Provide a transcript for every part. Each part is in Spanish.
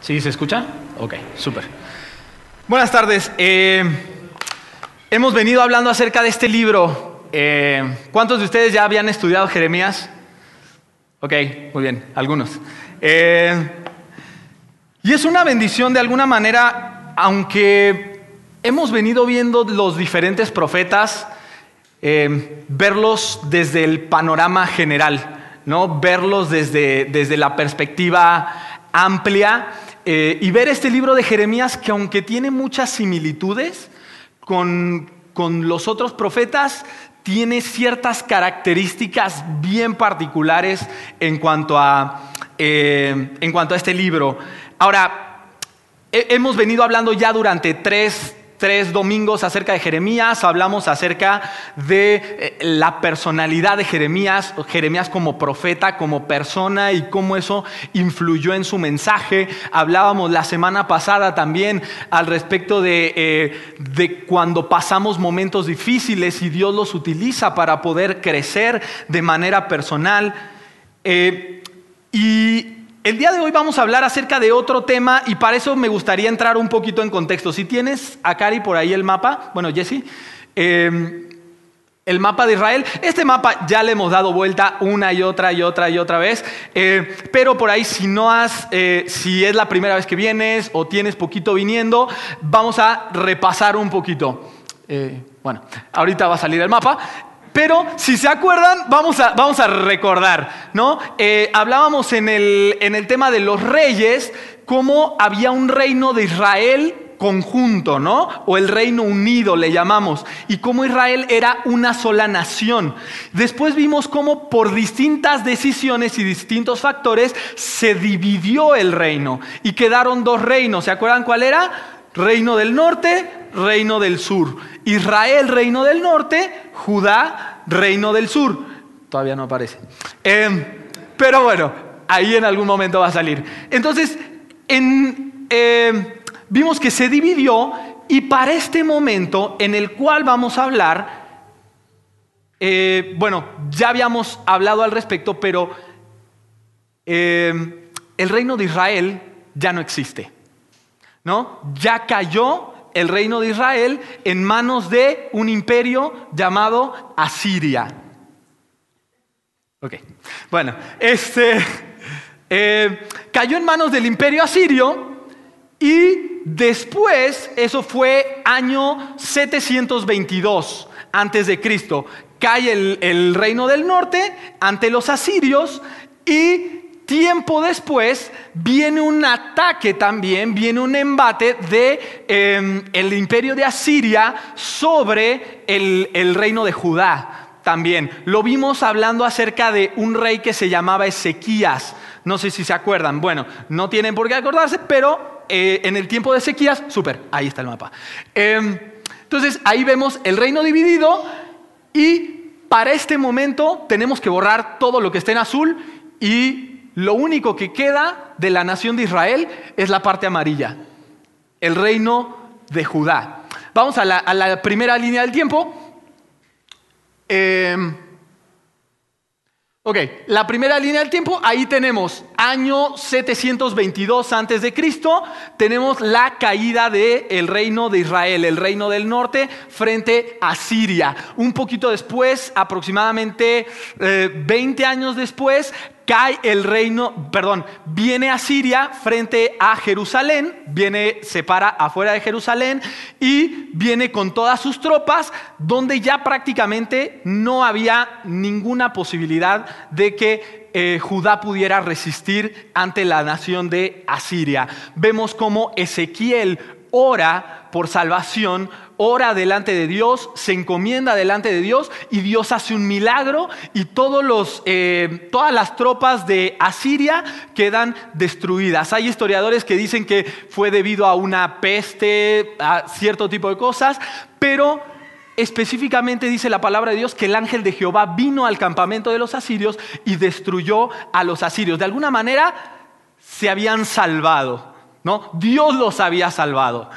¿Sí se escucha? Ok, súper. Buenas tardes. Eh, hemos venido hablando acerca de este libro. Eh, ¿Cuántos de ustedes ya habían estudiado Jeremías? Ok, muy bien, algunos. Eh, y es una bendición de alguna manera, aunque hemos venido viendo los diferentes profetas, verlos desde el panorama general, ¿no? verlos desde, desde la perspectiva amplia eh, y ver este libro de Jeremías que aunque tiene muchas similitudes con, los otros profetas, tiene ciertas características bien particulares en cuanto a, eh, en cuanto a este libro. Ahora, hemos venido hablando ya durante tres tres domingos acerca de Jeremías, hablamos acerca de eh, la personalidad de Jeremías, Jeremías como profeta, como persona y cómo eso influyó en su mensaje. Hablábamos la semana pasada también al respecto de, eh, de cuando pasamos momentos difíciles y Dios los utiliza para poder crecer de manera personal. Eh, y el día de hoy vamos a hablar acerca de otro tema y para eso me gustaría entrar un poquito en contexto. Si tienes a Cari por ahí el mapa, bueno, Jesse, em, el mapa de Israel. Este mapa ya le hemos dado vuelta una y otra y otra y otra vez, eh, pero por ahí si no has, eh, si es la primera vez que vienes o tienes poquito viniendo, vamos a repasar un poquito. Eh, bueno, ahorita va a salir el mapa. Pero si se acuerdan, vamos a, vamos a recordar, ¿no? Eh, hablábamos en el, en el tema de los reyes, cómo había un reino de Israel conjunto, ¿no? O el reino unido le llamamos, y cómo Israel era una sola nación. Después vimos cómo por distintas decisiones y distintos factores se dividió el reino y quedaron dos reinos. ¿Se acuerdan cuál era? Reino del norte, reino del sur. Israel, reino del norte, Judá, reino del sur. Todavía no aparece. Em, pero bueno, ahí en algún momento va a salir. Entonces, em, vimos que se dividió y para este momento en el cual vamos a hablar, eh, bueno, ya habíamos hablado al respecto, pero em, el reino de Israel ya no existe. Ya cayó el reino de Israel en manos de un imperio llamado Asiria. Ok, bueno, este eh, cayó en manos del imperio asirio y después, eso fue año 722 antes de Cristo, cae el reino del norte ante los asirios y Tiempo después viene un ataque también, viene un embate de em, imperio de Asiria sobre el, el reino de Judá también. Lo vimos hablando acerca de un rey que se llamaba Ezequías. No sé si se acuerdan. Bueno, no tienen por qué acordarse, pero eh, en el tiempo de Ezequías, súper, ahí está el mapa. Em, entonces ahí vemos el reino dividido y para este momento tenemos que borrar todo lo que esté en azul y lo único que queda de la nación de Israel es la parte amarilla, el reino de Judá. Vamos a la, primera línea del tiempo. Em, ok, la primera línea del tiempo, ahí tenemos año 722 antes de Cristo, tenemos la caída del reino de Israel, el reino del norte frente a Siria. Un poquito después, aproximadamente 20 eh, años después, cae el reino, perdón, viene a Siria frente a Jerusalén, viene, se para afuera de Jerusalén y viene con todas sus tropas, donde ya prácticamente no había ninguna posibilidad de que eh, Judá pudiera resistir ante la nación de Asiria. Vemos como Ezequiel ora por salvación ora delante de Dios, se encomienda delante de Dios y Dios hace un milagro y eh, todas las tropas de Asiria quedan destruidas. Hay historiadores que dicen que fue debido a una peste, a cierto tipo de cosas, pero específicamente dice la palabra de Dios que el ángel de Jehová vino al campamento de los asirios y destruyó a los asirios. De alguna manera se habían salvado, ¿no? Dios los había salvado.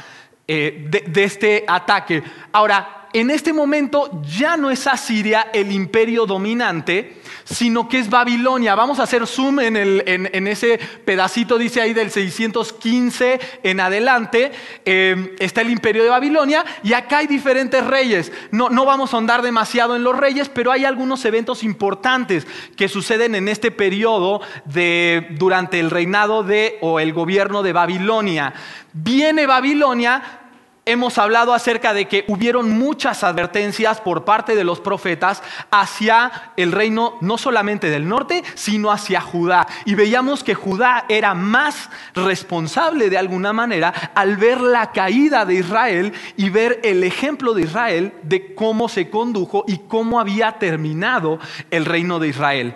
Eh, de, este ataque. Ahora, en este momento ya no es Asiria el imperio dominante, sino que es Babilonia. Vamos a hacer zoom en, ese pedacito, dice ahí del 615 en adelante, eh, está el imperio de Babilonia y acá hay diferentes reyes. No, no vamos a ahondar demasiado en los reyes, pero hay algunos eventos importantes que suceden en este periodo de, durante el reinado de o el gobierno de Babilonia. Viene Babilonia, hemos hablado acerca de que hubieron muchas advertencias por parte de los profetas hacia el reino no solamente del norte, sino hacia Judá. Y veíamos que Judá era más responsable de alguna manera al ver la caída de Israel y ver el ejemplo de Israel de cómo se condujo y cómo había terminado el reino de Israel.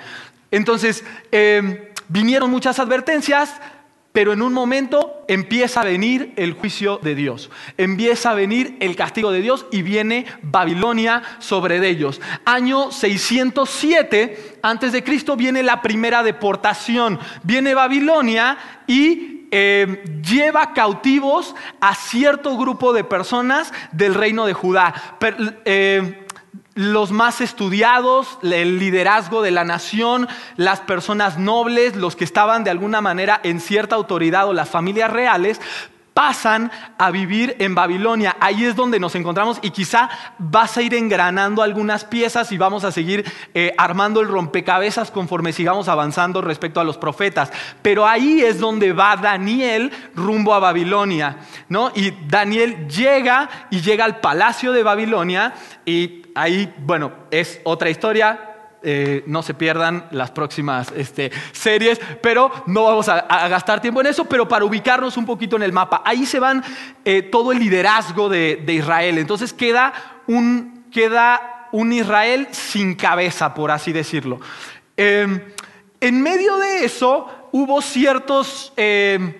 Entonces, eh, vinieron muchas advertencias, pero en un momento empieza a venir el juicio de Dios, empieza a venir el castigo de Dios y viene Babilonia sobre ellos. Año 607 antes de Cristo viene la primera deportación, viene Babilonia y eh, lleva cautivos a cierto grupo de personas del reino de Judá. Eh, los más estudiados, el liderazgo de la nación, las personas nobles, los que estaban de alguna manera en cierta autoridad o las familias reales, pasan a vivir en Babilonia. Ahí es donde nos encontramos y quizá vas a ir engranando algunas piezas y vamos a seguir eh, armando el rompecabezas conforme sigamos avanzando respecto a los profetas. Pero ahí es donde va Daniel rumbo a Babilonia, ¿no? Y Daniel llega y llega al palacio de Babilonia y ahí, bueno, es otra historia, eh, no se pierdan las próximas este, series, pero no vamos a, gastar tiempo en eso, pero para ubicarnos un poquito en el mapa. Ahí se van eh, todo el liderazgo de, Israel. Entonces queda un, Israel sin cabeza, por así decirlo. Em, en medio de eso hubo ciertos em,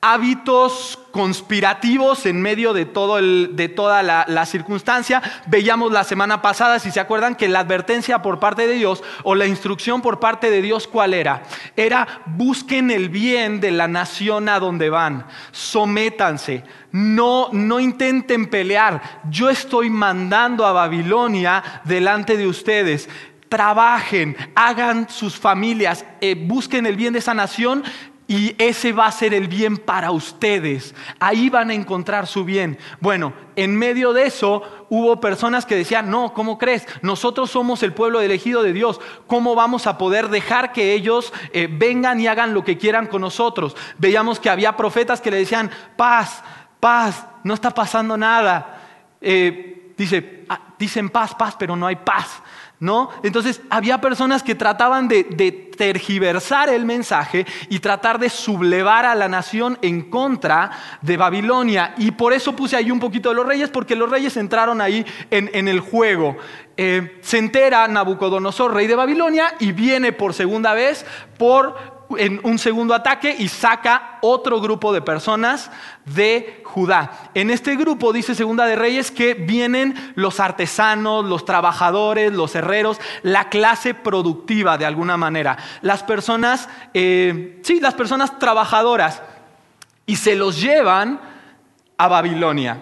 hábitos conspirativos en medio de, todo de toda la, circunstancia. Veíamos la semana pasada, si se acuerdan, que la advertencia por parte de Dios o la instrucción por parte de Dios, ¿cuál era? Era busquen el bien de la nación a donde van, sométanse, no, no intenten pelear. Yo estoy mandando a Babilonia delante de ustedes trabajen, hagan sus familias, eh, busquen el bien de esa nación y ese va a ser el bien para ustedes. Ahí van a encontrar su bien. Bueno, en medio de eso hubo personas que decían, no, ¿cómo crees? Nosotros somos el pueblo elegido de Dios. ¿Cómo vamos a poder dejar que ellos eh, vengan y hagan lo que quieran con nosotros? Veíamos que había profetas que le decían, paz, paz, no está pasando nada. Eh, dice, ah, dicen paz, paz, pero no hay paz. ¿No? Entonces había personas que trataban de, tergiversar el mensaje y tratar de sublevar a la nación en contra de Babilonia. Y por eso puse ahí un poquito de los reyes, porque los reyes entraron ahí en, el juego. Eh, se entera Nabucodonosor, rey de Babilonia, y viene por segunda vez por en un segundo ataque y saca otro grupo de personas de Judá. En este grupo, dice Segunda de Reyes, que vienen los artesanos, los trabajadores, los herreros, la clase productiva de alguna manera. Las personas, eh, sí, las personas trabajadoras. Y se los llevan a Babilonia.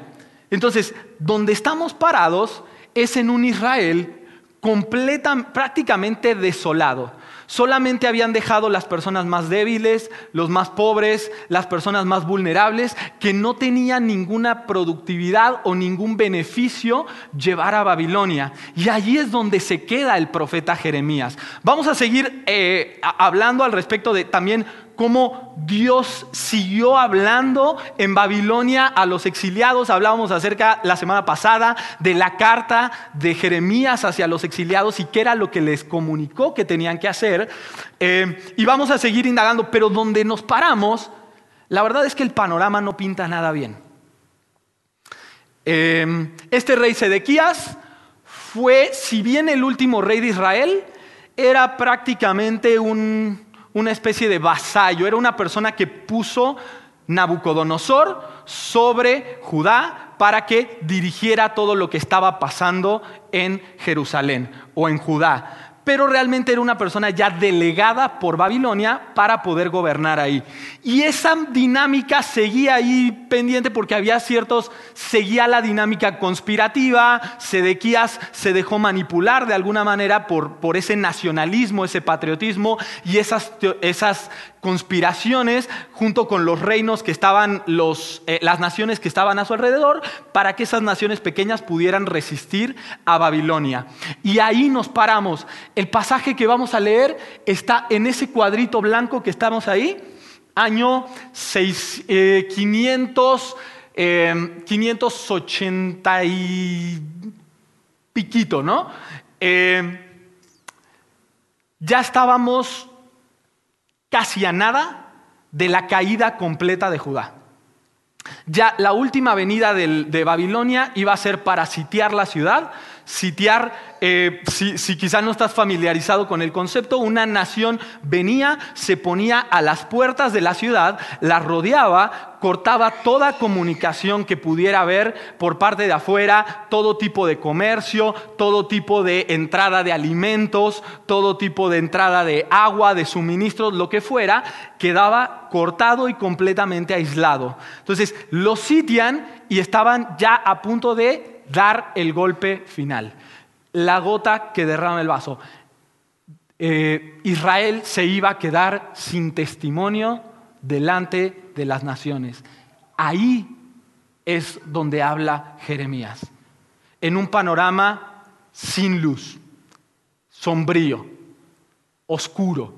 Entonces, donde estamos parados es en un Israel completa, prácticamente desolado. Solamente habían dejado las personas más débiles, los más pobres, las personas más vulnerables, que no tenían ninguna productividad o ningún beneficio llevar a Babilonia. Y allí es donde se queda el profeta Jeremías. Vamos a seguir eh, hablando al respecto de también cómo Dios siguió hablando en Babilonia a los exiliados. Hablábamos acerca la semana pasada de la carta de Jeremías hacia los exiliados y qué era lo que les comunicó que tenían que hacer. Eh, y vamos a seguir indagando, pero donde nos paramos, la verdad es que el panorama no pinta nada bien. Eh, este rey Sedequías fue, si bien el último rey de Israel, era prácticamente un una especie de vasallo, era una persona que puso Nabucodonosor sobre Judá para que dirigiera todo lo que estaba pasando en Jerusalén o en Judá. Pero realmente era una persona ya delegada por Babilonia para poder gobernar ahí. Y esa dinámica seguía ahí pendiente porque había ciertos, seguía la dinámica conspirativa, Sedequías se dejó manipular de alguna manera por, por ese nacionalismo, ese patriotismo y esas, esas conspiraciones junto con los reinos que estaban, los, eh, las naciones que estaban a su alrededor, para que esas naciones pequeñas pudieran resistir a Babilonia. Y ahí nos paramos. El pasaje que vamos a leer está en ese cuadrito blanco que estamos ahí, año 6, 500, 580 y piquito, ¿no? Eh, ya estábamos casi a nada de la caída completa de Judá. Ya la última venida de Babilonia iba a ser para sitiar la ciudad, sitiar, eh, si, si quizás no estás familiarizado con el concepto, una nación venía, se ponía a las puertas de la ciudad, la rodeaba, cortaba toda comunicación que pudiera haber por parte de afuera, todo tipo de comercio, todo tipo de entrada de alimentos, todo tipo de entrada de agua, de suministros, lo que fuera, quedaba cortado y completamente aislado. Entonces, los sitian y estaban ya a punto de dar el golpe final, la gota que derrama el vaso. Eh, Israel se iba a quedar sin testimonio delante de las naciones. Ahí es donde habla Jeremías, en un panorama sin luz, sombrío, oscuro,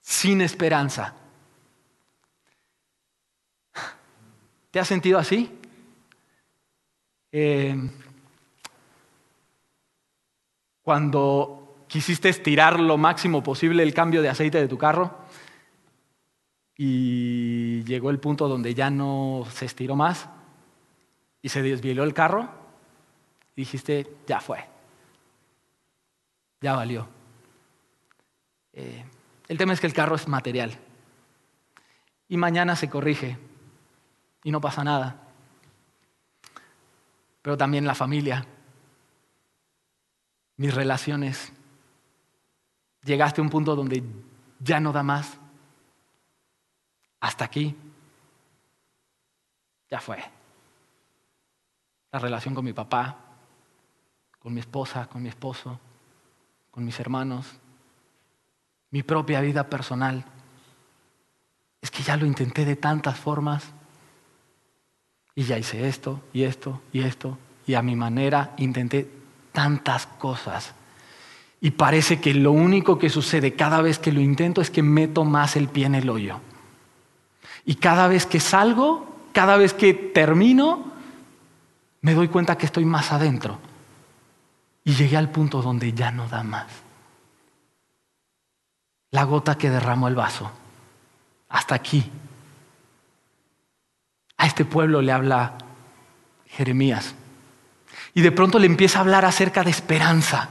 sin esperanza. ¿Te has sentido así? Eh, cuando quisiste estirar lo máximo posible el cambio de aceite de tu carro y llegó el punto donde ya no se estiró más y se desvieló el carro, dijiste, ya fue, ya valió. Eh, el tema es que el carro es material y mañana se corrige y no pasa nada pero también la familia, mis relaciones. Llegaste a un punto donde ya no da más. Hasta aquí. Ya fue. La relación con mi papá, con mi esposa, con mi esposo, con mis hermanos, mi propia vida personal. Es que ya lo intenté de tantas formas. Y ya hice esto y esto y esto. Y a mi manera intenté tantas cosas. Y parece que lo único que sucede cada vez que lo intento es que meto más el pie en el hoyo. Y cada vez que salgo, cada vez que termino, me doy cuenta que estoy más adentro. Y llegué al punto donde ya no da más. La gota que derramó el vaso. Hasta aquí. A este pueblo le habla Jeremías. Y de pronto le empieza a hablar acerca de esperanza.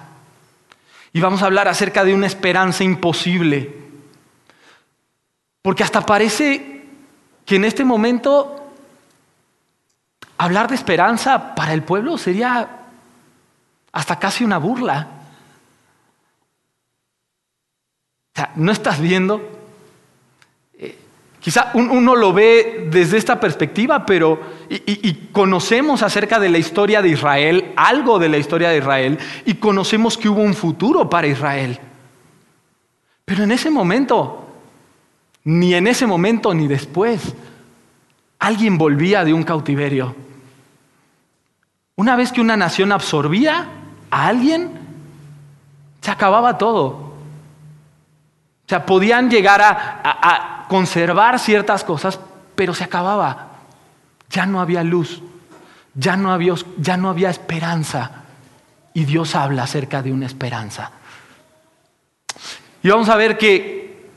Y vamos a hablar acerca de una esperanza imposible. Porque hasta parece que en este momento hablar de esperanza para el pueblo sería hasta casi una burla. O sea, ¿no estás viendo Quizá uno lo ve desde esta perspectiva, pero y, conocemos acerca de la historia de Israel, algo de la historia de Israel, y conocemos que hubo un futuro para Israel. Pero en ese momento, ni en ese momento ni después, alguien volvía de un cautiverio. Una vez que una nación absorbía a alguien, se acababa todo. O sea, podían llegar a conservar ciertas cosas, pero se acababa. Ya no había luz, ya no había, ya no había esperanza. Y Dios habla acerca de una esperanza. Y vamos a ver que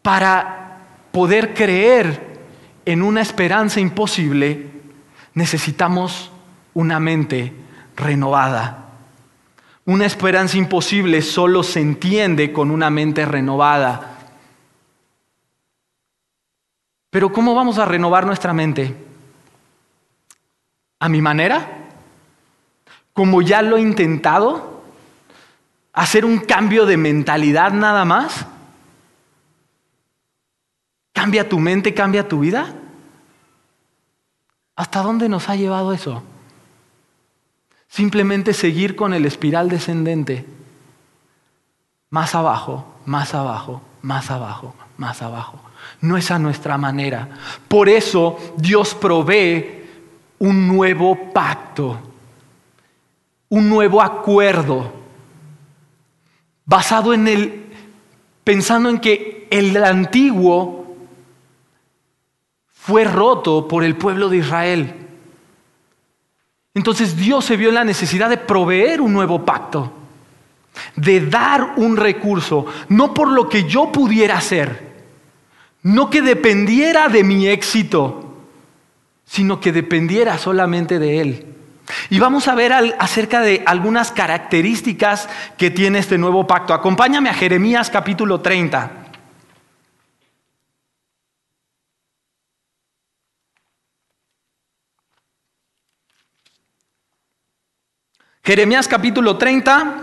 para poder creer en una esperanza imposible, necesitamos una mente renovada. Una esperanza imposible solo se entiende con una mente renovada. Pero ¿cómo vamos a renovar nuestra mente? ¿A mi manera? ¿Como ya lo he intentado? hacer un cambio de mentalidad nada más? ¿Cambia tu mente, cambia tu vida? ¿Hasta dónde nos ha llevado eso? Simplemente seguir con el espiral descendente. Más abajo, más abajo, más abajo, más abajo. No es a nuestra manera. Por eso Dios provee un nuevo pacto, un nuevo acuerdo, basado en el, pensando en que el antiguo fue roto por el pueblo de Israel. Entonces Dios se vio en la necesidad de proveer un nuevo pacto, de dar un recurso, no por lo que yo pudiera hacer, no que dependiera de mi éxito, sino que dependiera solamente de Él. Y vamos a ver acerca de algunas características que tiene este nuevo pacto. Acompáñame a Jeremías capítulo 30. Jeremías capítulo 30,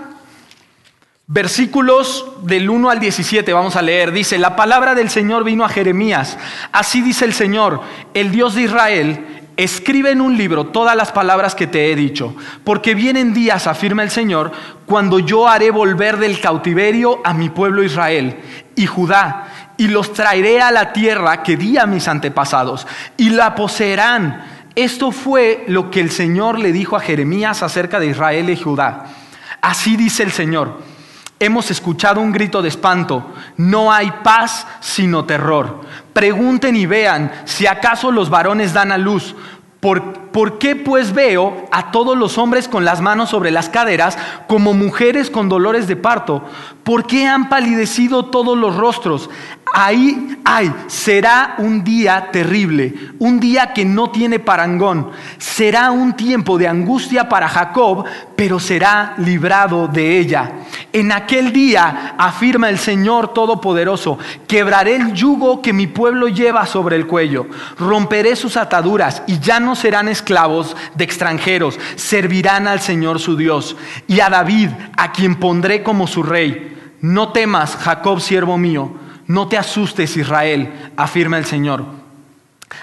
versículos del 1 al 17, vamos a leer. Dice, la palabra del Señor vino a Jeremías. Así dice el Señor, el Dios de Israel, escribe en un libro todas las palabras que te he dicho, porque vienen días, afirma el Señor, cuando yo haré volver del cautiverio a mi pueblo Israel y Judá, y los traeré a la tierra que di a mis antepasados, y la poseerán esto fue lo que el Señor le dijo a Jeremías acerca de Israel y Judá. Así dice el Señor. Hemos escuchado un grito de espanto. No hay paz sino terror. Pregunten y vean si acaso los varones dan a luz. ¿Por, ¿Por, qué pues veo a todos los hombres con las manos sobre las caderas como mujeres con dolores de parto? ¿Por qué han palidecido todos los rostros? Ahí, ay, será un día terrible, un día que no tiene parangón. Será un tiempo de angustia para Jacob, pero será librado de ella. En aquel día, afirma el Señor Todopoderoso, quebraré el yugo que mi pueblo lleva sobre el cuello, romperé sus ataduras y ya no serán esclavos de extranjeros, servirán al Señor su Dios y a David, a quien pondré como su rey. No temas, Jacob, siervo mío no te asustes, Israel, afirma el Señor.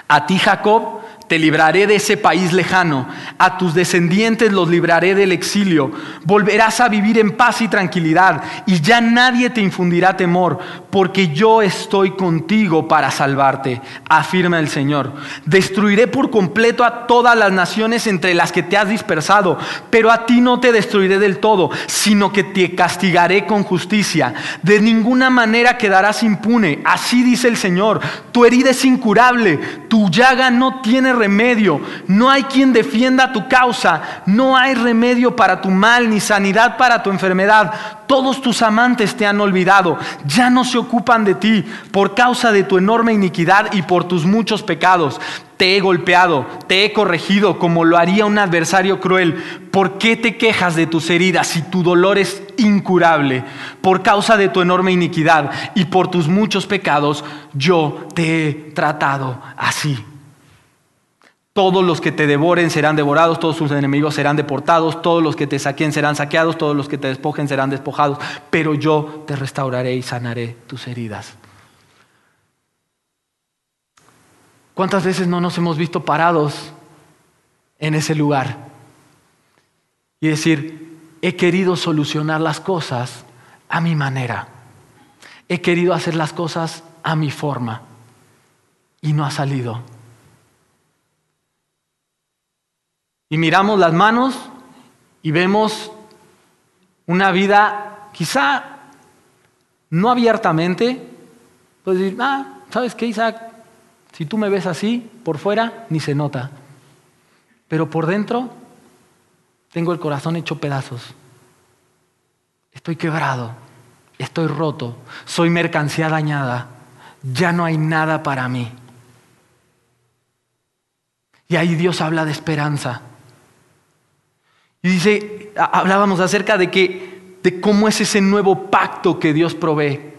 A ti, Jacob, te libraré de ese país lejano, a tus descendientes los libraré del exilio, volverás a vivir en paz y tranquilidad, y ya nadie te infundirá temor, porque yo estoy contigo para salvarte, afirma el Señor. Destruiré por completo a todas las naciones entre las que te has dispersado, pero a ti no te destruiré del todo, sino que te castigaré con justicia. De ninguna manera quedarás impune, así dice el Señor. Tu herida es incurable, tu llaga no tiene remedio, no hay quien defienda tu causa, no hay remedio para tu mal ni sanidad para tu enfermedad. Todos tus amantes te han olvidado, ya no se ocupan de ti por causa de tu enorme iniquidad y por tus muchos pecados. Te he golpeado, te he corregido como lo haría un adversario cruel. ¿Por qué te quejas de tus heridas si tu dolor es incurable? Por causa de tu enorme iniquidad y por tus muchos pecados, yo te he tratado así. Todos los que te devoren serán devorados, todos tus enemigos serán deportados, todos los que te saquen serán saqueados, todos los que te despojen serán despojados, pero yo te restauraré y sanaré tus heridas. ¿Cuántas veces no nos hemos visto parados en ese lugar? Y decir, he querido solucionar las cosas a mi manera, he querido hacer las cosas a mi forma y no ha salido. Y miramos las manos y vemos una vida quizá no abiertamente, pues decir, ah, ¿sabes qué, Isaac? Si tú me ves así, por fuera, ni se nota. Pero por dentro, tengo el corazón hecho pedazos. Estoy quebrado, estoy roto, soy mercancía dañada, ya no hay nada para mí. Y ahí Dios habla de esperanza. Y dice, hablábamos acerca de que de cómo es ese nuevo pacto que Dios provee,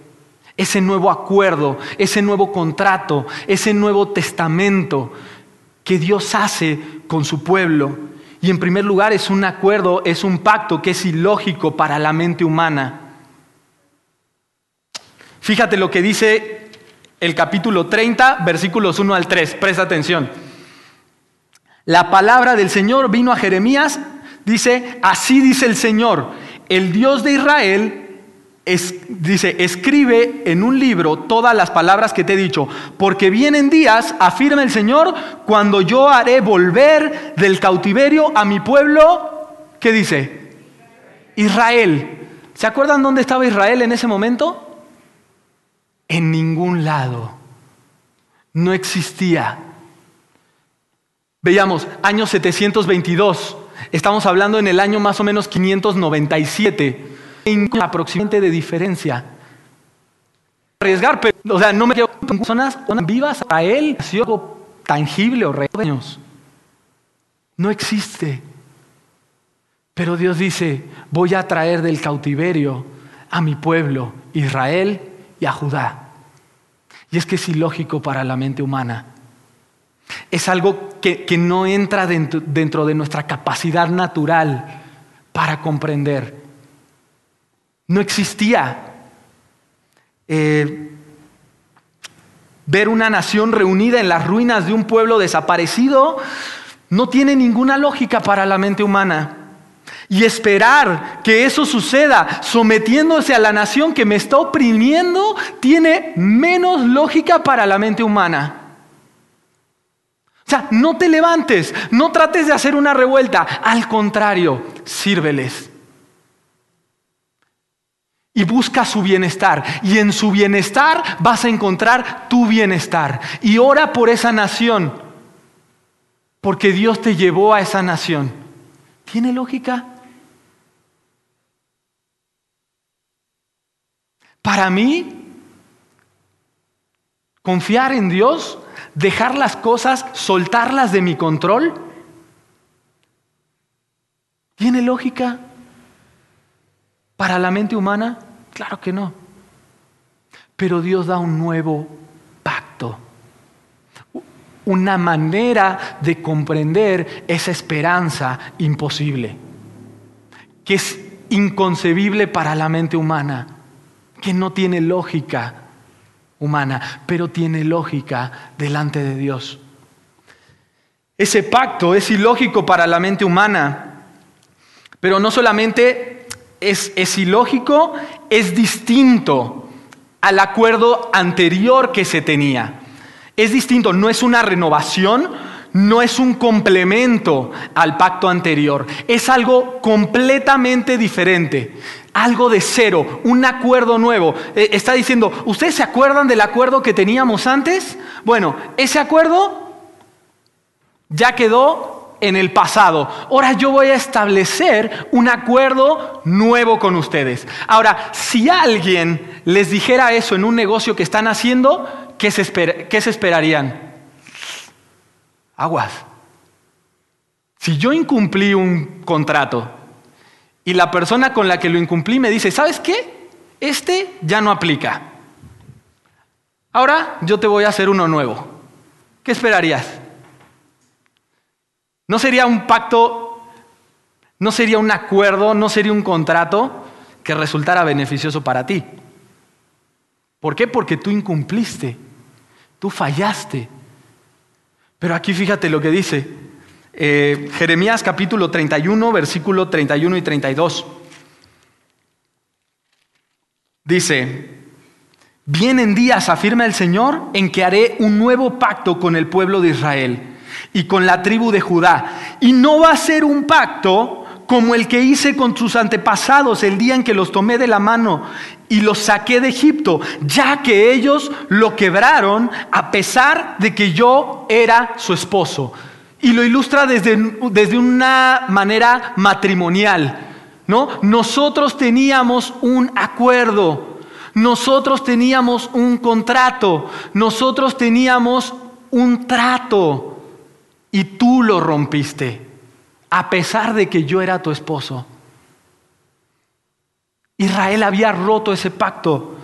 ese nuevo acuerdo, ese nuevo contrato, ese nuevo testamento que Dios hace con su pueblo. Y en primer lugar es un acuerdo, es un pacto que es ilógico para la mente humana. Fíjate lo que dice el capítulo 30, versículos 1 al 3. Presta atención. La palabra del Señor vino a Jeremías, dice, así dice el Señor, el Dios de Israel dice, escribe en un libro todas las palabras que te he dicho, porque vienen días, afirma el Señor, cuando yo haré volver del cautiverio a mi pueblo, ¿qué dice? Israel. ¿Se acuerdan dónde estaba Israel en ese momento? En ningún lado. No existía. Veamos, año 722. Estamos hablando en el año más o menos 597 aproximadamente de diferencia. Arriesgar, o sea, no me quiero con personas vivas a él, si algo tangible o reales. No existe. Pero Dios dice, voy a traer del cautiverio a mi pueblo, Israel y a Judá. Y es que es ilógico para la mente humana. Es algo que, no entra dentro, dentro de nuestra capacidad natural para comprender. No existía. Eh, ver una nación reunida en las ruinas de un pueblo desaparecido no tiene ninguna lógica para la mente humana. Y esperar que eso suceda sometiéndose a la nación que me está oprimiendo tiene menos lógica para la mente humana. O sea, no te levantes, no trates de hacer una revuelta, al contrario, sírveles y busca su bienestar. Y en su bienestar vas a encontrar tu bienestar. Y ora por esa nación, porque Dios te llevó a esa nación. ¿Tiene lógica? Para mí, confiar en Dios, dejar las cosas, soltarlas de mi control, ¿tiene lógica para la mente humana? Claro que no. Pero Dios da un nuevo pacto, una manera de comprender esa esperanza imposible, que es inconcebible para la mente humana, que no tiene lógica humana, pero tiene lógica delante de Dios. Ese pacto es ilógico para la mente humana, pero no solamente es, ilógico, es distinto al acuerdo anterior que se tenía. Es distinto, no es una renovación, no es un complemento al pacto anterior, es algo completamente diferente, algo de cero, un acuerdo nuevo. Eh, está diciendo, ¿ustedes se acuerdan del acuerdo que teníamos antes? Bueno, ese acuerdo ya quedó en el pasado. Ahora yo voy a establecer un acuerdo nuevo con ustedes. Ahora, si alguien les dijera eso en un negocio que están haciendo, ¿qué se, esperarían? Aguas. Si yo incumplí un contrato y la persona con la que lo incumplí me dice, ¿sabes qué? Este ya no aplica. Ahora yo te voy a hacer uno nuevo. ¿Qué esperarías? No sería un pacto, no sería un acuerdo, no sería un contrato que resultara beneficioso para ti. ¿Por qué? Porque tú incumpliste, tú fallaste. Pero aquí fíjate lo que dice eh, Jeremías capítulo 31, versículo 31 y 32. Dice, vienen días, afirma el Señor, en que haré un nuevo pacto con el pueblo de Israel y con la tribu de Judá. Y no va a ser un pacto como el que hice con sus antepasados el día en que los tomé de la mano y los saqué de Egipto, ya que ellos lo quebraron a pesar de que yo era su esposo. Y lo ilustra desde, desde una manera matrimonial. ¿no? Nosotros teníamos un acuerdo, nosotros teníamos un contrato, nosotros teníamos un trato y tú lo rompiste, a pesar de que yo era tu esposo. Israel había roto ese pacto.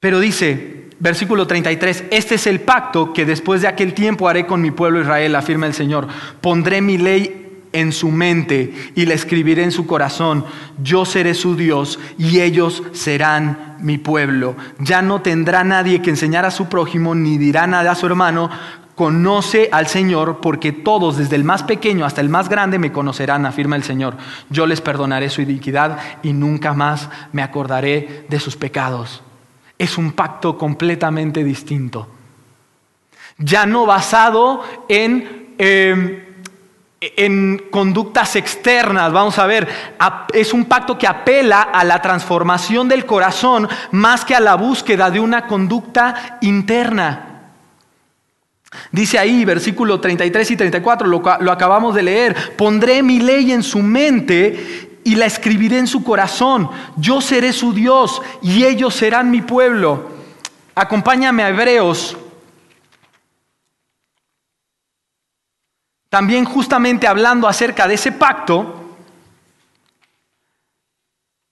Pero dice, Versículo 33, este es el pacto que después de aquel tiempo haré con mi pueblo Israel, afirma el Señor. Pondré mi ley en su mente y la escribiré en su corazón. Yo seré su Dios y ellos serán mi pueblo. Ya no tendrá nadie que enseñar a su prójimo ni dirá nada a su hermano. Conoce al Señor porque todos, desde el más pequeño hasta el más grande, me conocerán, afirma el Señor. Yo les perdonaré su iniquidad y nunca más me acordaré de sus pecados es un pacto completamente distinto. Ya no basado en, em, en conductas externas, vamos a ver, es un pacto que apela a la transformación del corazón más que a la búsqueda de una conducta interna. Dice ahí, versículo 33 y 34, lo, lo, acabamos de leer, pondré mi ley en su mente y la escribiré en su corazón. Yo seré su Dios y ellos serán mi pueblo. Acompáñame a Hebreos. También justamente hablando acerca de ese pacto,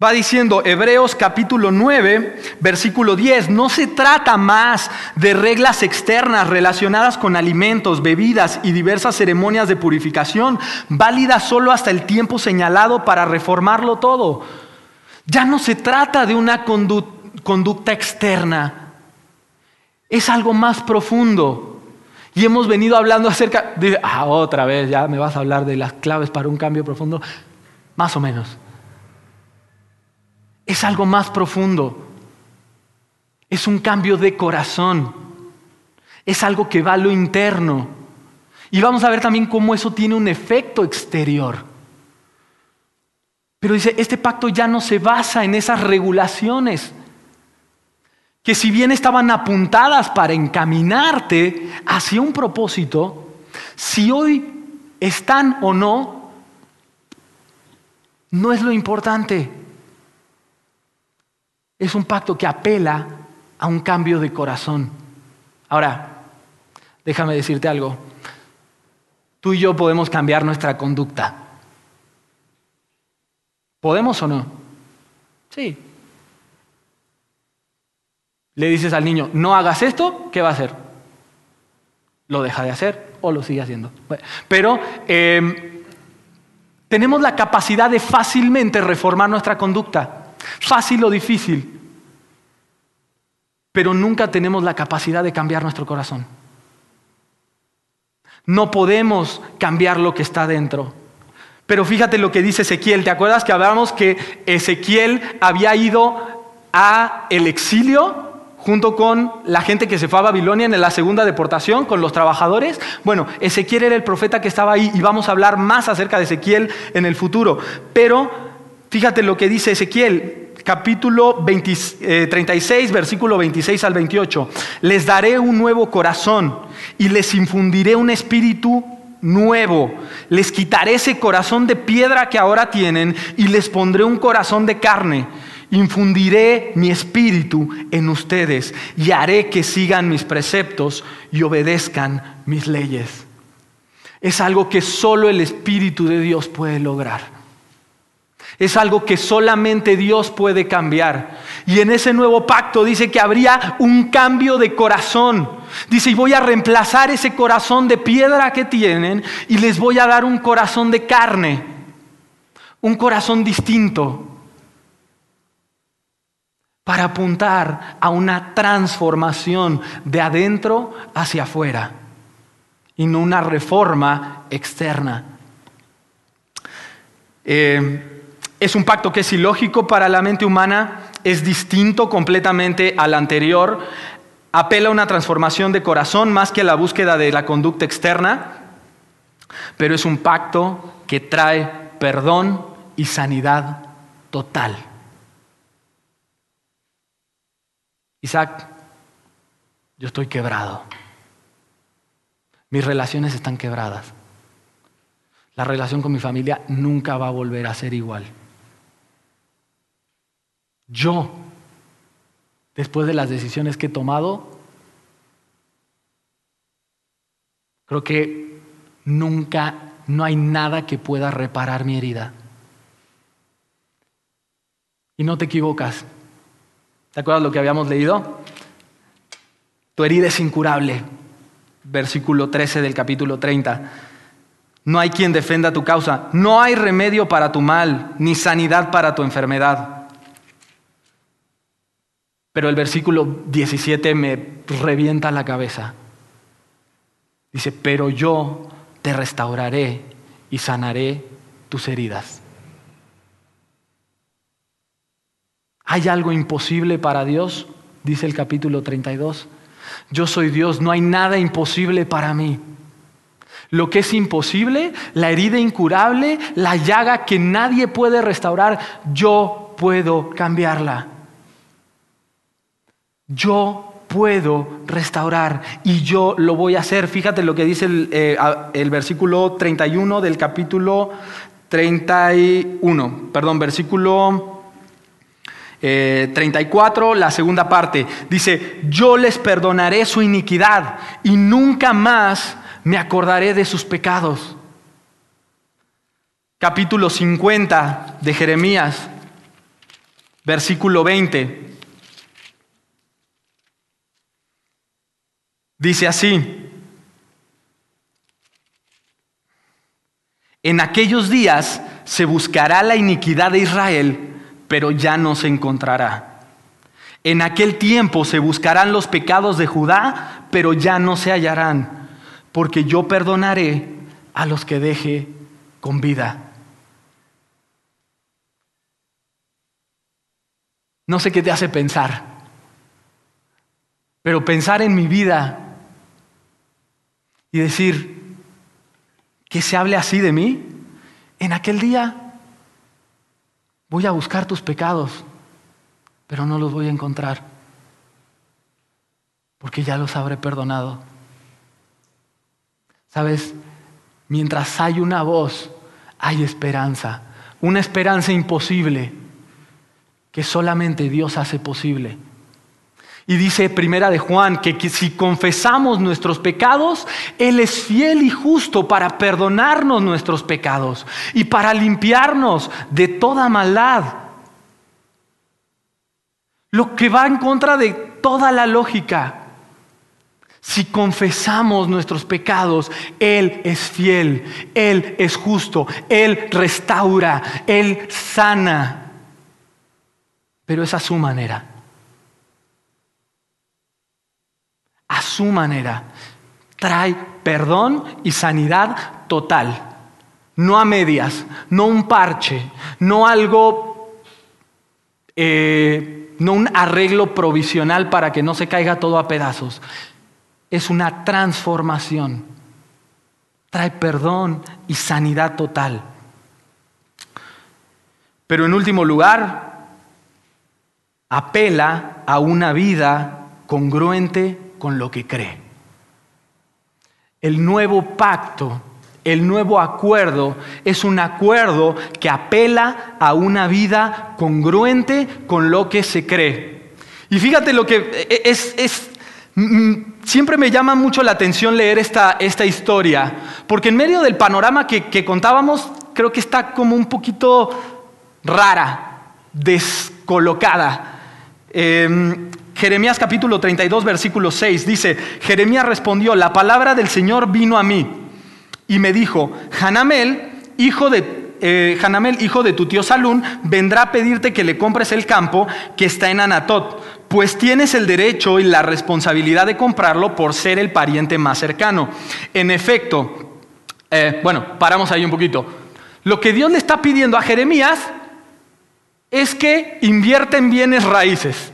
Va diciendo Hebreos capítulo 9, versículo 10, no se trata más de reglas externas relacionadas con alimentos, bebidas y diversas ceremonias de purificación, válidas solo hasta el tiempo señalado para reformarlo todo. Ya no se trata de una conducta externa, es algo más profundo. Y hemos venido hablando acerca de, ah, otra vez, ya me vas a hablar de las claves para un cambio profundo, más o menos. Es algo más profundo. Es un cambio de corazón. Es algo que va a lo interno. Y vamos a ver también cómo eso tiene un efecto exterior. Pero dice, este pacto ya no se basa en esas regulaciones, que si bien estaban apuntadas para encaminarte hacia un propósito, si hoy están o no, no es lo importante. Es un pacto que apela a un cambio de corazón. Ahora, déjame decirte algo. Tú y yo podemos cambiar nuestra conducta. ¿Podemos o no? Sí. Le dices al niño, no hagas esto, ¿qué va a hacer? Lo deja de hacer o lo sigue haciendo. Pero em, tenemos la capacidad de fácilmente reformar nuestra conducta. Fácil o difícil. Pero nunca tenemos la capacidad de cambiar nuestro corazón. No podemos cambiar lo que está dentro. Pero fíjate lo que dice Ezequiel. ¿Te acuerdas que hablábamos que Ezequiel había ido a el exilio junto con la gente que se fue a Babilonia en la segunda deportación, con los trabajadores. Bueno, Ezequiel era el profeta que estaba ahí y vamos a hablar más acerca de Ezequiel en el futuro. Pero Fíjate lo que dice Ezequiel, capítulo 36, eh, versículo 26 al 28. Les daré un nuevo corazón y les infundiré un espíritu nuevo. Les quitaré ese corazón de piedra que ahora tienen y les pondré un corazón de carne. Infundiré mi espíritu en ustedes y haré que sigan mis preceptos y obedezcan mis leyes. Es algo que solo el Espíritu de Dios puede lograr. Es algo que solamente Dios puede cambiar. Y en ese nuevo pacto dice que habría un cambio de corazón. Dice, y voy a reemplazar ese corazón de piedra que tienen y les voy a dar un corazón de carne, un corazón distinto, para apuntar a una transformación de adentro hacia afuera y no una reforma externa. Eh, es un pacto que es ilógico para la mente humana, es distinto completamente al anterior, apela a una transformación de corazón más que a la búsqueda de la conducta externa, pero es un pacto que trae perdón y sanidad total. Isaac, yo estoy quebrado. Mis relaciones están quebradas. La relación con mi familia nunca va a volver a ser igual. Yo, después de las decisiones que he tomado, creo que nunca, no hay nada que pueda reparar mi herida. Y no te equivocas. ¿Te acuerdas lo que habíamos leído? Tu herida es incurable. Versículo 13 del capítulo 30. No hay quien defenda tu causa. No hay remedio para tu mal, ni sanidad para tu enfermedad. Pero el versículo 17 me revienta la cabeza. Dice, pero yo te restauraré y sanaré tus heridas. ¿Hay algo imposible para Dios? Dice el capítulo 32. Yo soy Dios, no hay nada imposible para mí. Lo que es imposible, la herida incurable, la llaga que nadie puede restaurar, yo puedo cambiarla. Yo puedo restaurar y yo lo voy a hacer. Fíjate lo que dice el, eh, el versículo 31 del capítulo 31, perdón, versículo 34, eh, la segunda parte. Dice, yo les perdonaré su iniquidad y nunca más me acordaré de sus pecados. Capítulo 50 de Jeremías, versículo 20. Dice así, en aquellos días se buscará la iniquidad de Israel pero ya no se encontrará. En aquel tiempo se buscarán los pecados de Judá, pero ya no se hallarán, porque yo perdonaré a los que deje con vida. No sé qué te hace pensar, pero pensar en mi vida y decir que se hable así de mí, en aquel día Voy a buscar tus pecados, pero no los voy a encontrar, porque ya los habré perdonado. Sabes, mientras hay una voz, hay esperanza, una esperanza imposible que solamente Dios hace posible. Y dice Primera de Juan que, si confesamos nuestros pecados, Él es fiel y justo para perdonarnos nuestros pecados y para limpiarnos de toda maldad. Lo que va en contra de toda la lógica. Si confesamos nuestros pecados, Él es fiel, Él es justo, Él restaura, Él sana. Pero es a su manera. A su manera. Trae perdón y sanidad total. No a medias, no un parche, no algo, eh, no un arreglo provisional para que no se caiga todo a pedazos. Es una transformación. Trae perdón y sanidad total. Pero en último lugar, apela a una vida congruente con lo que cree. El nuevo pacto, el nuevo acuerdo es un acuerdo que apela a una vida congruente con lo que se cree. Y fíjate lo que es, es mm, siempre me llama mucho la atención leer esta, esta historia, porque en medio del panorama que, contábamos, creo que está como un poquito rara, descolocada. Em, Jeremías capítulo 32, versículo 6 dice, Jeremías respondió, la palabra del Señor vino a mí y me dijo, Hanamel, hijo de, eh, Hanamel, hijo de tu tío Salún, vendrá a pedirte que le compres el campo que está en Anatot, pues tienes el derecho y la responsabilidad de comprarlo por ser el pariente más cercano. En efecto, eh, bueno, paramos ahí un poquito. Lo que Dios le está pidiendo a Jeremías es que invierte en bienes raíces.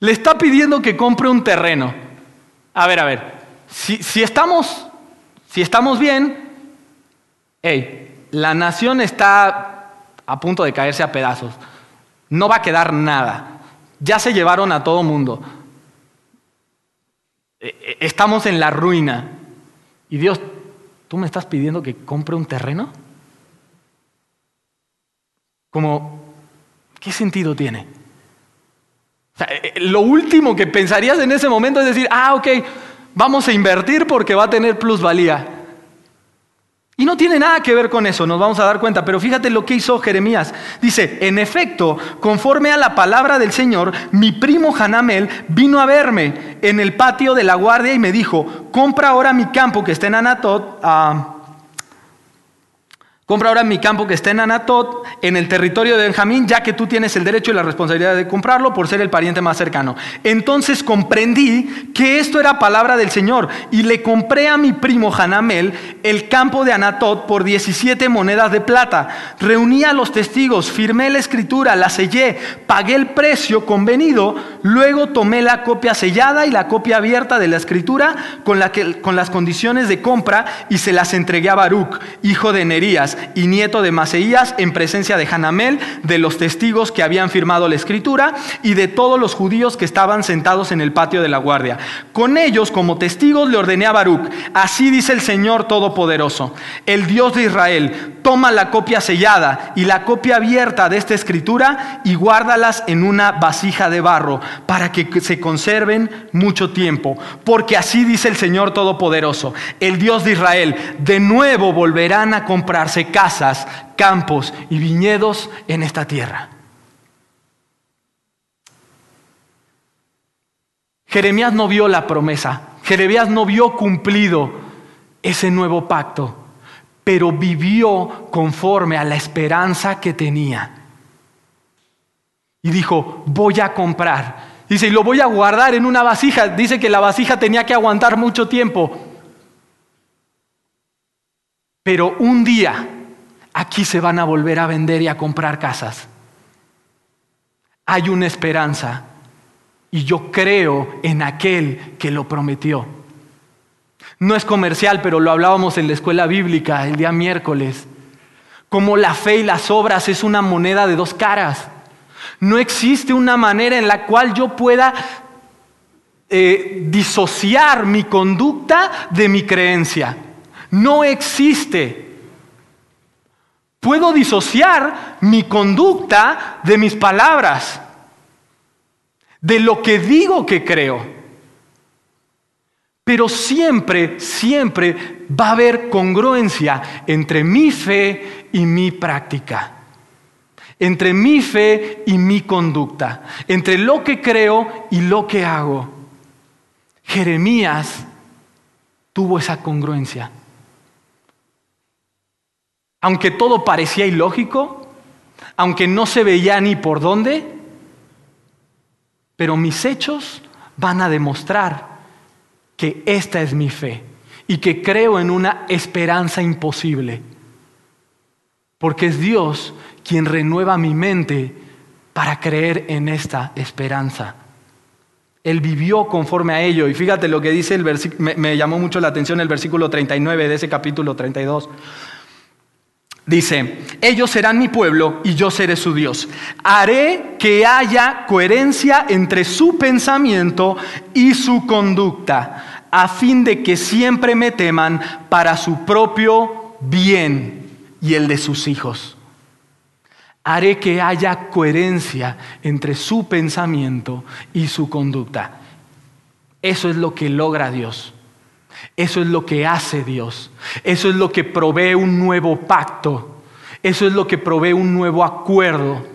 Le está pidiendo que compre un terreno. A ver, a ver, si, estamos, si estamos bien, hey, la nación está a punto de caerse a pedazos. No va a quedar nada. Ya se llevaron a todo mundo. E, e, estamos en la ruina. Y Dios, ¿tú me estás pidiendo que compre un terreno? Como, ¿qué sentido tiene? Eh, eh, lo último que pensarías en ese momento es decir, ah, ok, vamos a invertir porque va a tener plusvalía. Y no tiene nada que ver con eso, nos vamos a dar cuenta, pero fíjate lo que hizo Jeremías. Dice, en efecto, conforme a la palabra del Señor, mi primo Hanamel vino a verme en el patio de la guardia y me dijo, compra ahora mi campo que está en Anatot. Compra ahora mi campo que está en Anatot, en el territorio de Benjamín, ya que tú tienes el derecho y la responsabilidad de comprarlo por ser el pariente más cercano. Entonces comprendí que esto era palabra del Señor y le compré a mi primo Hanamel el campo de Anatot por 17 monedas de plata. Reuní a los testigos, firmé la escritura, la sellé, pagué el precio convenido, luego tomé la copia sellada y la copia abierta de la escritura con, con las condiciones de compra y se las entregué a Baruch, hijo de Nerías y nieto de Maseías, en presencia de Hanamel, de los testigos que habían firmado la escritura y de todos los judíos que estaban sentados en el patio de la guardia. Con ellos, como testigos, le ordené a Baruch, así dice el Señor Todopoderoso, el Dios de Israel, toma la copia sellada y la copia abierta de esta escritura y guárdalas en una vasija de barro para que se conserven mucho tiempo. Porque así dice el Señor Todopoderoso, el Dios de Israel, de nuevo volverán a comprarse casas, campos y viñedos en esta tierra. Jeremías no vio la promesa, Jeremías no vio cumplido ese nuevo pacto, pero vivió conforme a la esperanza que tenía. Y dijo, voy a comprar. Dice, y lo voy a guardar en una vasija. Dice que la vasija tenía que aguantar mucho tiempo. Pero un día aquí se van a volver a vender y a comprar casas. Hay una esperanza y yo creo en aquel que lo prometió. No es comercial, pero lo hablábamos en la escuela bíblica el día miércoles. Como la fe y las obras es una moneda de dos caras. No existe una manera en la cual yo pueda eh, disociar mi conducta de mi creencia. No existe. Puedo disociar mi conducta de mis palabras, de lo que digo que creo. Pero siempre, siempre va a haber congruencia entre mi fe y mi práctica, entre mi fe y mi conducta, entre lo que creo y lo que hago. Jeremías tuvo esa congruencia. Aunque todo parecía ilógico, aunque no se veía ni por dónde, pero mis hechos van a demostrar que esta es mi fe y que creo en una esperanza imposible. Porque es Dios quien renueva mi mente para creer en esta esperanza. Él vivió conforme a ello. Y fíjate lo que dice el versículo, me, me, llamó mucho la atención el versículo 39 de ese capítulo 32. Dice, ellos serán mi pueblo y yo seré su Dios. Haré que haya coherencia entre su pensamiento y su conducta, a fin de que siempre me teman para su propio bien y el de sus hijos. Haré que haya coherencia entre su pensamiento y su conducta. Eso es lo que logra Dios. Eso es lo que hace Dios. Eso es lo que provee un nuevo pacto. Eso es lo que provee un nuevo acuerdo.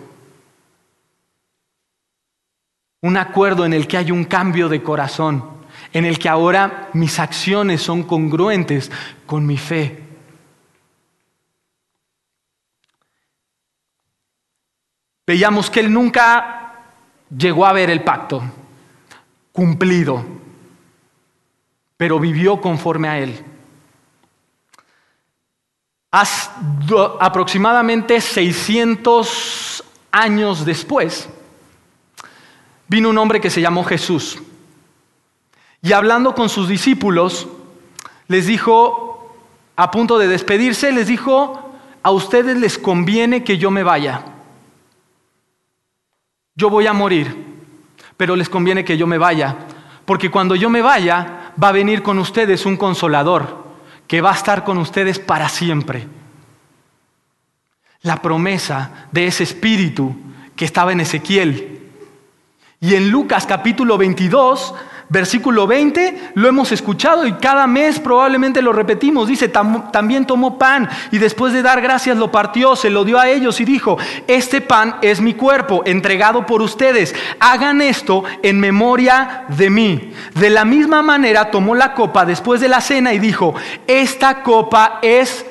Un acuerdo en el que hay un cambio de corazón, en el que ahora mis acciones son congruentes con mi fe. Veíamos que él nunca llegó a ver el pacto cumplido pero vivió conforme a él. aproximadamente 600 años después, vino un hombre que se llamó Jesús. Y hablando con sus discípulos, les dijo, a punto de despedirse, les dijo, a ustedes les conviene que yo me vaya. Yo voy a morir, pero les conviene que yo me vaya, porque cuando yo me vaya, va a venir con ustedes un consolador que va a estar con ustedes para siempre. La promesa de ese espíritu que estaba en Ezequiel. Y en Lucas capítulo 22 Versículo 20, lo hemos escuchado y cada mes probablemente lo repetimos. Dice, también tomó pan y después de dar gracias lo partió, se lo dio a ellos y dijo, este pan es mi cuerpo, entregado por ustedes. Hagan esto en memoria de mí. De la misma manera tomó la copa después de la cena y dijo, esta copa es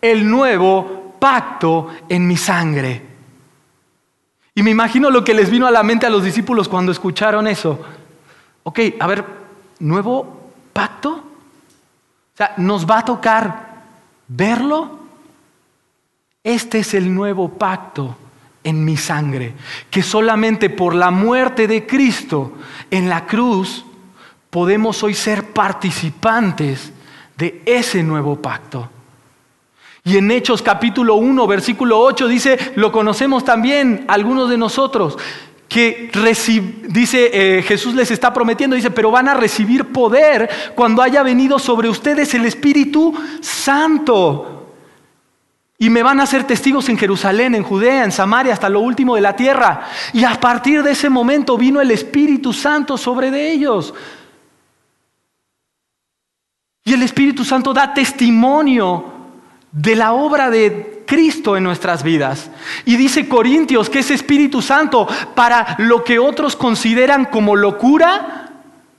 el nuevo pacto en mi sangre. Y me imagino lo que les vino a la mente a los discípulos cuando escucharon eso. Ok, a ver, nuevo pacto. O sea, nos va a tocar verlo. Este es el nuevo pacto en mi sangre, que solamente por la muerte de Cristo en la cruz podemos hoy ser participantes de ese nuevo pacto. Y en Hechos capítulo 1, versículo 8 dice, lo conocemos también algunos de nosotros, que dice eh, Jesús les está prometiendo, dice, pero van a recibir poder cuando haya venido sobre ustedes el Espíritu Santo. Y me van a ser testigos en Jerusalén, en Judea, en Samaria, hasta lo último de la tierra. Y a partir de ese momento vino el Espíritu Santo sobre de ellos. Y el Espíritu Santo da testimonio de la obra de Cristo en nuestras vidas. Y dice Corintios que ese Espíritu Santo, para lo que otros consideran como locura,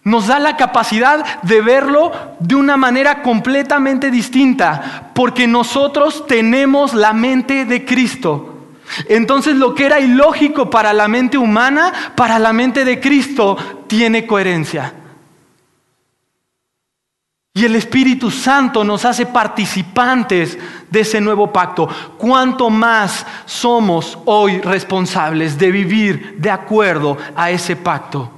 nos da la capacidad de verlo de una manera completamente distinta, porque nosotros tenemos la mente de Cristo. Entonces lo que era ilógico para la mente humana, para la mente de Cristo, tiene coherencia. Y el Espíritu Santo nos hace participantes de ese nuevo pacto. Cuanto más somos hoy responsables de vivir de acuerdo a ese pacto.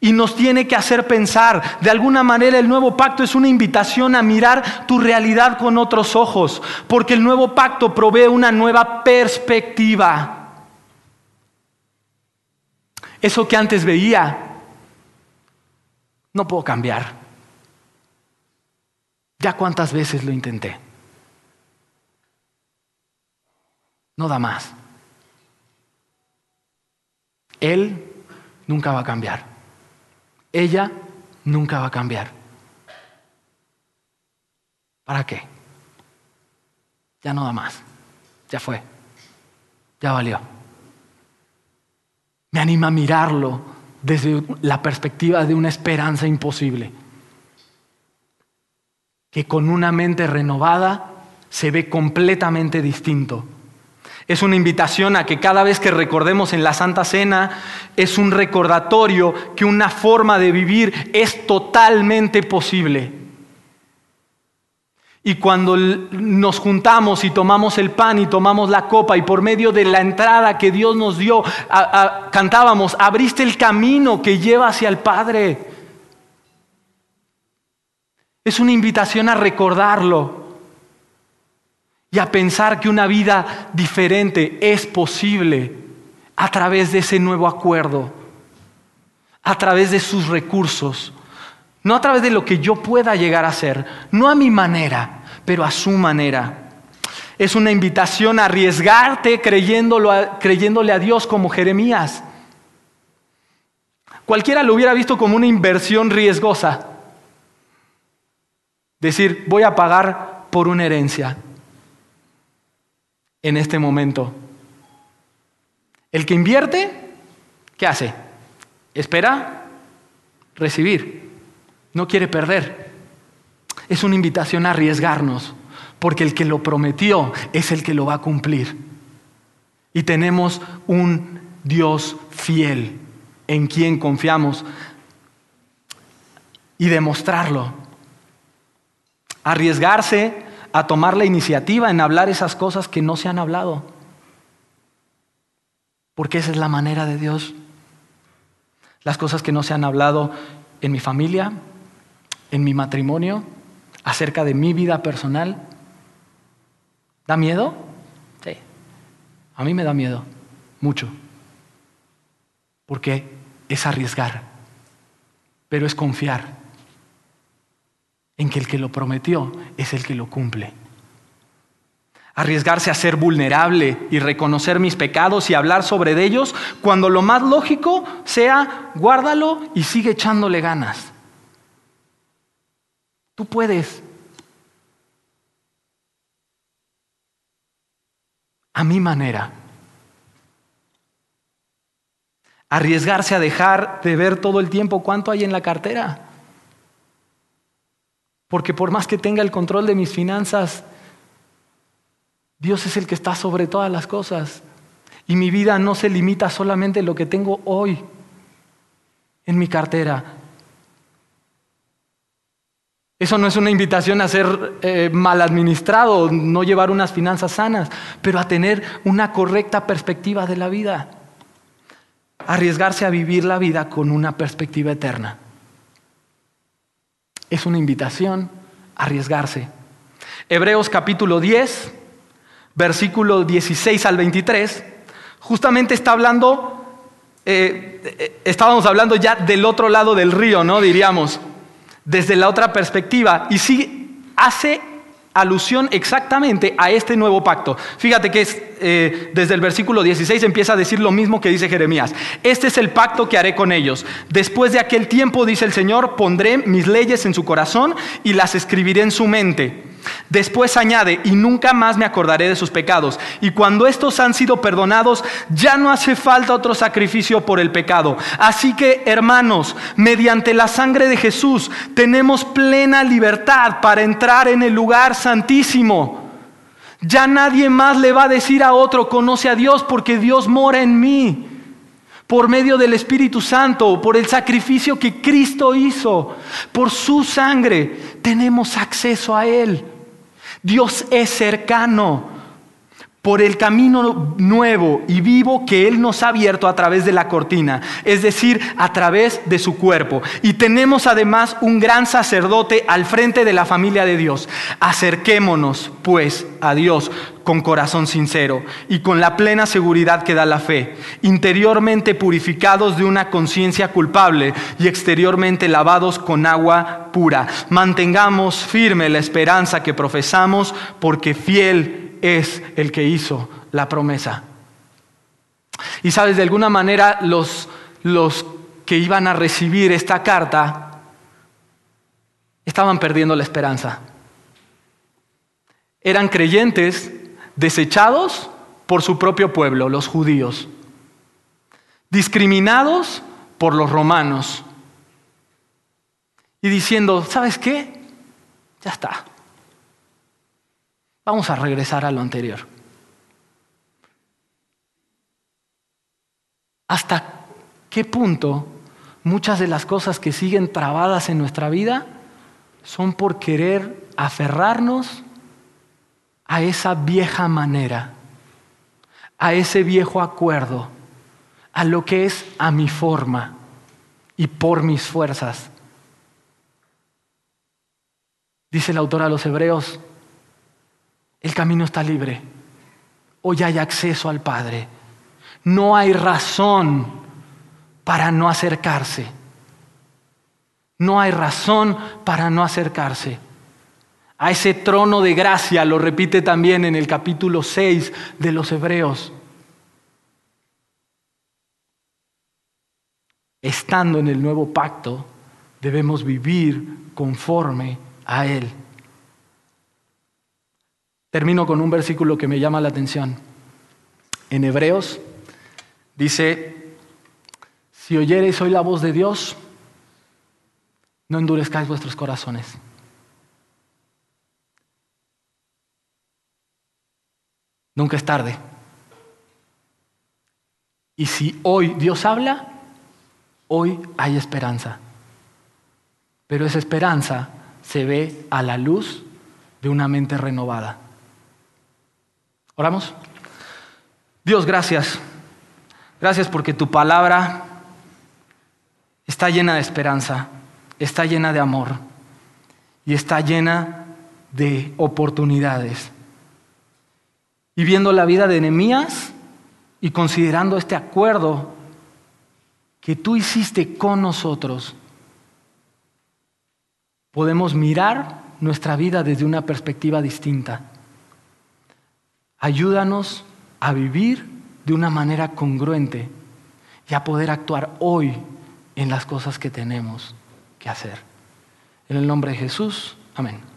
Y nos tiene que hacer pensar, de alguna manera el nuevo pacto es una invitación a mirar tu realidad con otros ojos, porque el nuevo pacto provee una nueva perspectiva. Eso que antes veía, no puedo cambiar. Ya cuántas veces lo intenté. No da más. Él nunca va a cambiar. Ella nunca va a cambiar. ¿Para qué? Ya no da más. Ya fue. Ya valió. Me anima a mirarlo desde la perspectiva de una esperanza imposible que con una mente renovada se ve completamente distinto. Es una invitación a que cada vez que recordemos en la Santa Cena, es un recordatorio que una forma de vivir es totalmente posible. Y cuando nos juntamos y tomamos el pan y tomamos la copa y por medio de la entrada que Dios nos dio, cantábamos, abriste el camino que lleva hacia el Padre. Es una invitación a recordarlo y a pensar que una vida diferente es posible a través de ese nuevo acuerdo, a través de sus recursos, no a través de lo que yo pueda llegar a ser, no a mi manera, pero a su manera. Es una invitación a arriesgarte creyéndole a Dios como Jeremías. Cualquiera lo hubiera visto como una inversión riesgosa. Decir, voy a pagar por una herencia en este momento. El que invierte, ¿qué hace? Espera recibir. No quiere perder. Es una invitación a arriesgarnos, porque el que lo prometió es el que lo va a cumplir. Y tenemos un Dios fiel en quien confiamos y demostrarlo arriesgarse a tomar la iniciativa en hablar esas cosas que no se han hablado. Porque esa es la manera de Dios. Las cosas que no se han hablado en mi familia, en mi matrimonio, acerca de mi vida personal. ¿Da miedo? Sí. A mí me da miedo, mucho. Porque es arriesgar, pero es confiar en que el que lo prometió es el que lo cumple. Arriesgarse a ser vulnerable y reconocer mis pecados y hablar sobre ellos cuando lo más lógico sea guárdalo y sigue echándole ganas. Tú puedes. A mi manera. Arriesgarse a dejar de ver todo el tiempo cuánto hay en la cartera. Porque por más que tenga el control de mis finanzas, Dios es el que está sobre todas las cosas. Y mi vida no se limita solamente a lo que tengo hoy en mi cartera. Eso no es una invitación a ser eh, mal administrado, no llevar unas finanzas sanas, pero a tener una correcta perspectiva de la vida. Arriesgarse a vivir la vida con una perspectiva eterna. Es una invitación a arriesgarse. Hebreos capítulo 10, versículo 16 al 23, justamente está hablando, eh, eh, estábamos hablando ya del otro lado del río, ¿no? Diríamos, desde la otra perspectiva, y sí hace alusión exactamente a este nuevo pacto. Fíjate que es, eh, desde el versículo 16 empieza a decir lo mismo que dice Jeremías. Este es el pacto que haré con ellos. Después de aquel tiempo, dice el Señor, pondré mis leyes en su corazón y las escribiré en su mente. Después añade, y nunca más me acordaré de sus pecados. Y cuando estos han sido perdonados, ya no hace falta otro sacrificio por el pecado. Así que, hermanos, mediante la sangre de Jesús tenemos plena libertad para entrar en el lugar santísimo. Ya nadie más le va a decir a otro, conoce a Dios porque Dios mora en mí. Por medio del Espíritu Santo, por el sacrificio que Cristo hizo, por su sangre, tenemos acceso a Él. Dios es cercano por el camino nuevo y vivo que Él nos ha abierto a través de la cortina, es decir, a través de su cuerpo. Y tenemos además un gran sacerdote al frente de la familia de Dios. Acerquémonos, pues, a Dios con corazón sincero y con la plena seguridad que da la fe, interiormente purificados de una conciencia culpable y exteriormente lavados con agua pura. Mantengamos firme la esperanza que profesamos, porque fiel es el que hizo la promesa. Y sabes, de alguna manera los, los que iban a recibir esta carta estaban perdiendo la esperanza. Eran creyentes desechados por su propio pueblo, los judíos, discriminados por los romanos y diciendo, ¿sabes qué? Ya está. Vamos a regresar a lo anterior. ¿Hasta qué punto muchas de las cosas que siguen trabadas en nuestra vida son por querer aferrarnos a esa vieja manera, a ese viejo acuerdo, a lo que es a mi forma y por mis fuerzas? Dice el autor a los Hebreos, el camino está libre. Hoy hay acceso al Padre. No hay razón para no acercarse. No hay razón para no acercarse. A ese trono de gracia lo repite también en el capítulo 6 de los Hebreos. Estando en el nuevo pacto, debemos vivir conforme a Él. Termino con un versículo que me llama la atención. En Hebreos dice, si oyereis hoy la voz de Dios, no endurezcáis vuestros corazones. Nunca es tarde. Y si hoy Dios habla, hoy hay esperanza. Pero esa esperanza se ve a la luz de una mente renovada. Oramos. Dios, gracias. Gracias porque tu palabra está llena de esperanza, está llena de amor y está llena de oportunidades. Y viendo la vida de Nehemías y considerando este acuerdo que tú hiciste con nosotros, podemos mirar nuestra vida desde una perspectiva distinta Ayúdanos a vivir de una manera congruente y a poder actuar hoy en las cosas que tenemos que hacer. En el nombre de Jesús, amén.